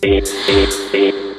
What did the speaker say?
Beep, beep, beep.